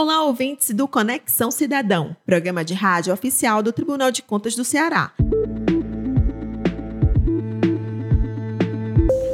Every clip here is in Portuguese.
Olá, ouvintes do Conexão Cidadão, programa de rádio oficial do Tribunal de Contas do Ceará.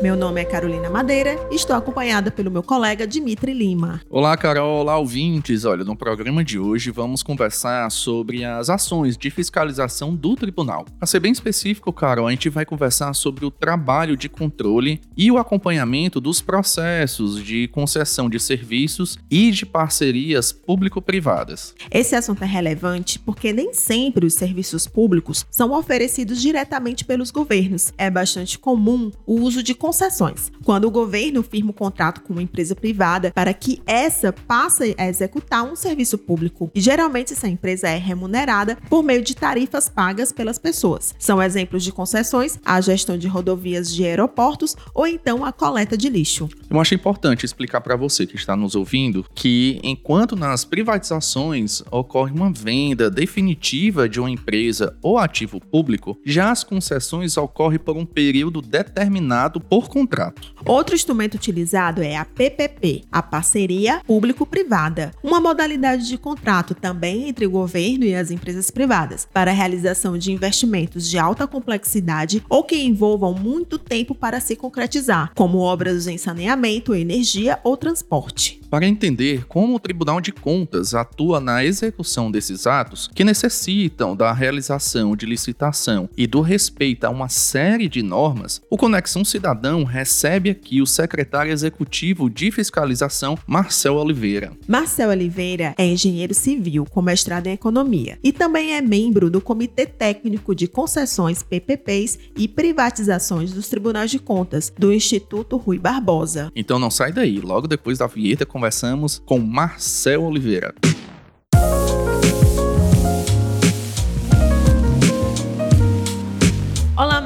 Meu nome é Carolina Madeira e estou acompanhada pelo meu colega Dimitri Lima. Olá, Carol. Olá, ouvintes. Olha, no programa de hoje vamos conversar sobre as ações de fiscalização do tribunal. Para ser bem específico, Carol, a gente vai conversar sobre o trabalho de controle e o acompanhamento dos processos de concessão de serviços e de parcerias público-privadas. Esse assunto é relevante porque nem sempre os serviços públicos são oferecidos diretamente pelos governos. É bastante comum o uso de concessões. Quando o governo firma um contrato com uma empresa privada para que essa passe a executar um serviço público, e geralmente essa empresa é remunerada por meio de tarifas pagas pelas pessoas. São exemplos de concessões a gestão de rodovias de aeroportos ou então a coleta de lixo. Eu acho importante explicar para você que está nos ouvindo que enquanto nas privatizações ocorre uma venda definitiva de uma empresa ou ativo público, já as concessões ocorrem por um período determinado por por contrato. Outro instrumento utilizado é a PPP, a parceria público-privada, uma modalidade de contrato também entre o governo e as empresas privadas, para a realização de investimentos de alta complexidade ou que envolvam muito tempo para se concretizar, como obras em saneamento, energia ou transporte. Para entender como o Tribunal de Contas atua na execução desses atos, que necessitam da realização de licitação e do respeito a uma série de normas, o Conexão Cidadão recebe aqui o secretário executivo de fiscalização, Marcel Oliveira. Marcel Oliveira é engenheiro civil com mestrado em economia e também é membro do Comitê Técnico de Concessões PPPs e Privatizações dos Tribunais de Contas do Instituto Rui Barbosa. Então não sai daí, logo depois da vinheta conversamos com Marcel Oliveira.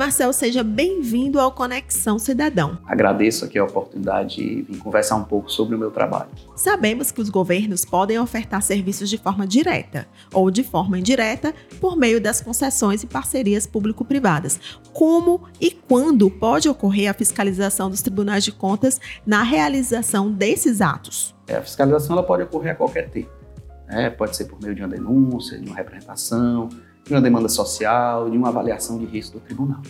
Marcel, seja bem-vindo ao Conexão Cidadão. Agradeço aqui a oportunidade de conversar um pouco sobre o meu trabalho. Sabemos que os governos podem ofertar serviços de forma direta ou de forma indireta por meio das concessões e parcerias público-privadas. Como e quando pode ocorrer a fiscalização dos tribunais de contas na realização desses atos? É, a fiscalização ela pode ocorrer a qualquer tempo. É, pode ser por meio de uma denúncia, de uma representação, de uma demanda social, de uma avaliação de risco do tribunal.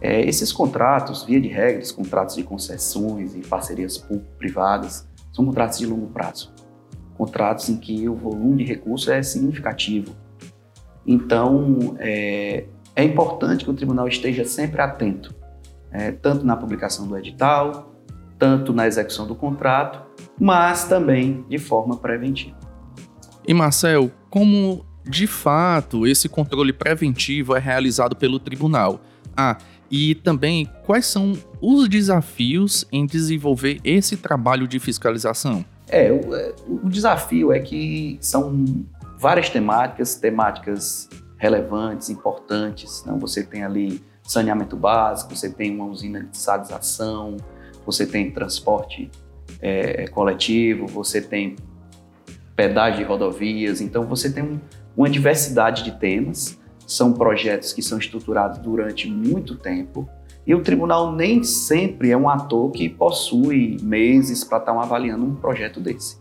É, esses contratos, via de regras, contratos de concessões e parcerias público-privadas, são contratos de longo prazo. Contratos em que o volume de recursos é significativo. Então, é, é importante que o tribunal esteja sempre atento, é, tanto na publicação do edital, tanto na execução do contrato, mas também de forma preventiva. E Marcel, como de fato, esse controle preventivo é realizado pelo tribunal. Ah, e também quais são os desafios em desenvolver esse trabalho de fiscalização? É, o, é, o desafio é que são várias temáticas, temáticas relevantes, importantes. Não? Você tem ali saneamento básico, você tem uma usina de salização, você tem transporte é, coletivo, você tem pedágio de rodovias. Então, você tem um, uma diversidade de temas, são projetos que são estruturados durante muito tempo, e o tribunal nem sempre é um ator que possui meses para estar avaliando um projeto desse.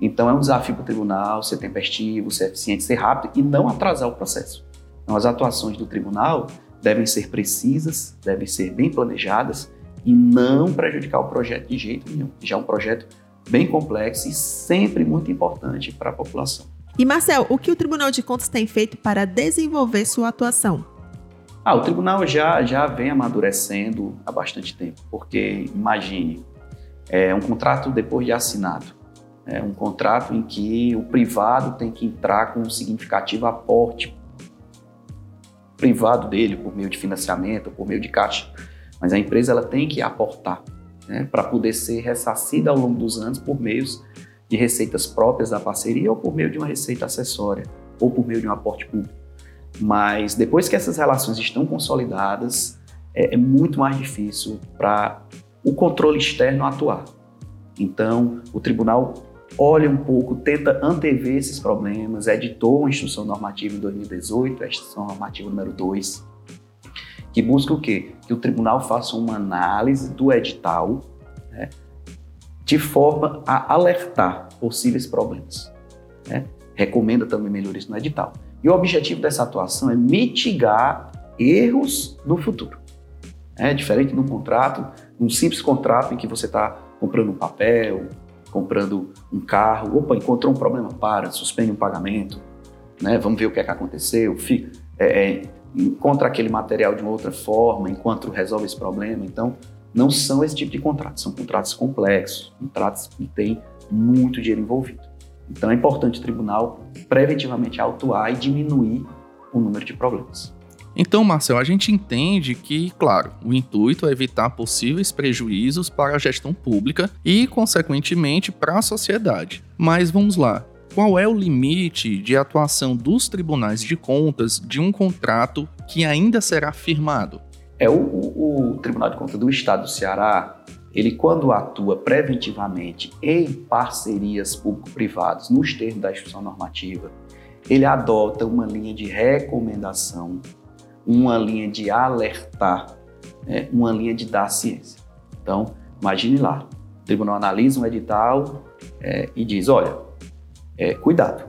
Então é um desafio para o tribunal ser tempestivo, ser eficiente, ser rápido e não atrasar o processo. Então as atuações do tribunal devem ser precisas, devem ser bem planejadas e não prejudicar o projeto de jeito nenhum. Já é um projeto bem complexo e sempre muito importante para a população. E Marcel, o que o Tribunal de Contas tem feito para desenvolver sua atuação? Ah, o tribunal já, já vem amadurecendo há bastante tempo, porque imagine, é um contrato depois de assinado, é um contrato em que o privado tem que entrar com um significativo aporte privado dele, por meio de financiamento, por meio de caixa, mas a empresa ela tem que aportar né, para poder ser ressarcida ao longo dos anos por meios de receitas próprias da parceria ou por meio de uma receita acessória ou por meio de um aporte público. Mas depois que essas relações estão consolidadas, é, é muito mais difícil para o controle externo atuar. Então, o tribunal olha um pouco, tenta antever esses problemas, editou uma instrução normativa em 2018, a instrução normativa número 2, que busca o quê? Que o tribunal faça uma análise do edital, né, de forma a alertar possíveis problemas. né? recomenda também melhorias no edital. E o objetivo dessa atuação é mitigar erros no futuro. É diferente de um contrato, um simples contrato em que você está comprando um papel, comprando um carro, opa, encontrou um problema, para, suspende um pagamento, né? vamos ver o que é que aconteceu, fica, é, é, encontra aquele material de uma outra forma enquanto resolve esse problema. Então, não são esse tipo de contratos, são contratos complexos, contratos que têm muito dinheiro envolvido. Então, é importante o tribunal preventivamente autuar e diminuir o número de problemas. Então, Marcel, a gente entende que, claro, o intuito é evitar possíveis prejuízos para a gestão pública e, consequentemente, para a sociedade. Mas vamos lá. Qual é o limite de atuação dos tribunais de contas de um contrato que ainda será firmado? É o, o, o Tribunal de Contas do Estado do Ceará, ele quando atua preventivamente em parcerias público-privadas nos termos da instituição normativa, ele adota uma linha de recomendação uma linha de alertar, né, uma linha de dar ciência. Então, imagine lá, o tribunal analisa um edital é, e diz, olha, é, cuidado,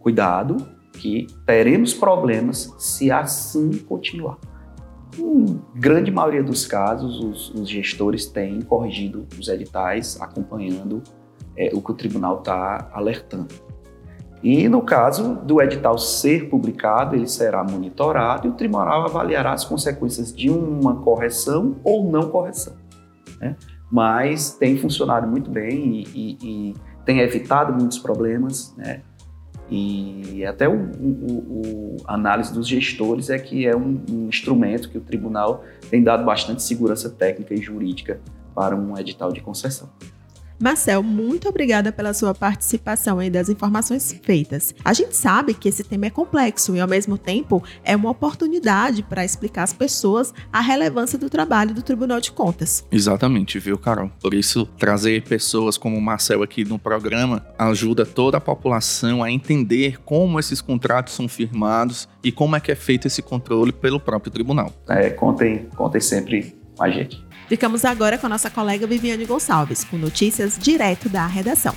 cuidado que teremos problemas se assim continuar. Em grande maioria dos casos, os, os gestores têm corrigido os editais, acompanhando é, o que o tribunal está alertando. E no caso do edital ser publicado, ele será monitorado e o tribunal avaliará as consequências de uma correção ou não correção. Né? Mas tem funcionado muito bem e, e, e tem evitado muitos problemas, né? E até o, o, o, análise dos gestores é que é um, um, instrumento que o tribunal tem dado bastante segurança técnica e jurídica para um edital de concessão. Marcel, muito obrigada pela sua participação e das informações feitas. A gente sabe que esse tema é complexo e, ao mesmo tempo, é uma oportunidade para explicar às pessoas a relevância do trabalho do Tribunal de Contas. Exatamente, viu, Carol? Por isso, trazer pessoas como o Marcel aqui no programa ajuda toda a população a entender como esses contratos são firmados e como é que é feito esse controle pelo próprio tribunal. É, contem, contem sempre com a gente. Ficamos agora com a nossa colega Viviane Gonçalves, com notícias direto da redação.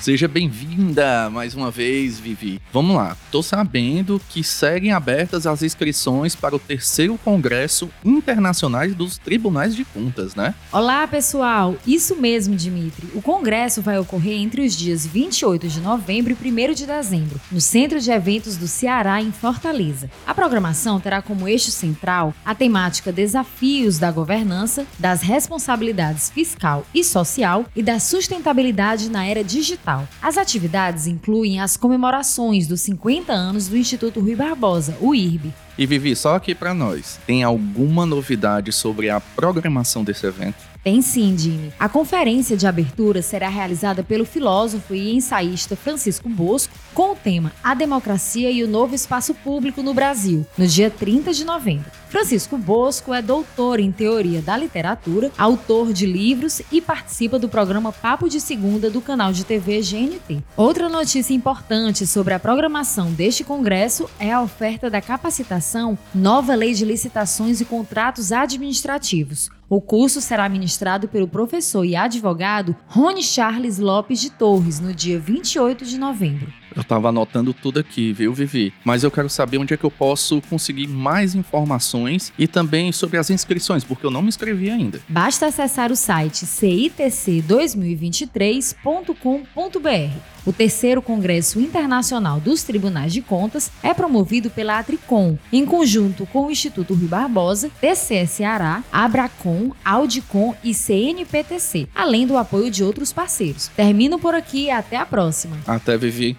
Seja bem-vinda mais uma vez, Vivi. Vamos lá. Tô sabendo que seguem abertas as inscrições para o terceiro Congresso Internacional dos Tribunais de Contas, né? Olá, pessoal. Isso mesmo, Dimitri. O congresso vai ocorrer entre os dias 28 de novembro e 1 de dezembro, no Centro de Eventos do Ceará, em Fortaleza. A programação terá como eixo central a temática Desafios da Governança, das Responsabilidades Fiscal e Social e da Sustentabilidade na Era Digital as atividades incluem as comemorações dos 50 anos do Instituto Rui Barbosa, o IRB. E Vivi, só aqui para nós, tem alguma novidade sobre a programação desse evento? Tem sim, Jimmy. A conferência de abertura será realizada pelo filósofo e ensaísta Francisco Bosco com o tema A Democracia e o Novo Espaço Público no Brasil, no dia 30 de novembro. Francisco Bosco é doutor em teoria da literatura, autor de livros e participa do programa Papo de Segunda do canal de TV GNT. Outra notícia importante sobre a programação deste congresso é a oferta da capacitação Nova Lei de Licitações e Contratos Administrativos. O curso será ministrado pelo professor e advogado Rony Charles Lopes de Torres no dia 28 de novembro. Eu estava anotando tudo aqui, viu, Vivi? Mas eu quero saber onde é que eu posso conseguir mais informações e também sobre as inscrições, porque eu não me inscrevi ainda. Basta acessar o site citc2023.com.br. O terceiro Congresso Internacional dos Tribunais de Contas é promovido pela Atricom, em conjunto com o Instituto Rui Barbosa, TCS Ará, Abracom, Audicom e CNPTC, além do apoio de outros parceiros. Termino por aqui e até a próxima. Até, Vivi.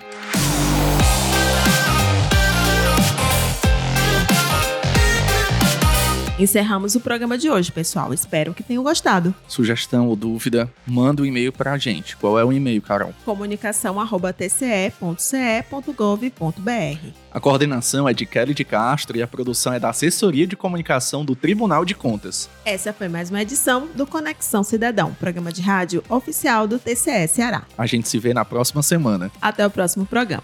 Encerramos o programa de hoje, pessoal. Espero que tenham gostado. Sugestão ou dúvida, manda um e-mail pra gente. Qual é o e-mail, Carol? comunicação@tce.ce.gov.br. A coordenação é de Kelly de Castro e a produção é da Assessoria de Comunicação do Tribunal de Contas. Essa foi mais uma edição do Conexão Cidadão, programa de rádio oficial do TCE Ceará. A gente se vê na próxima semana. Até o próximo programa.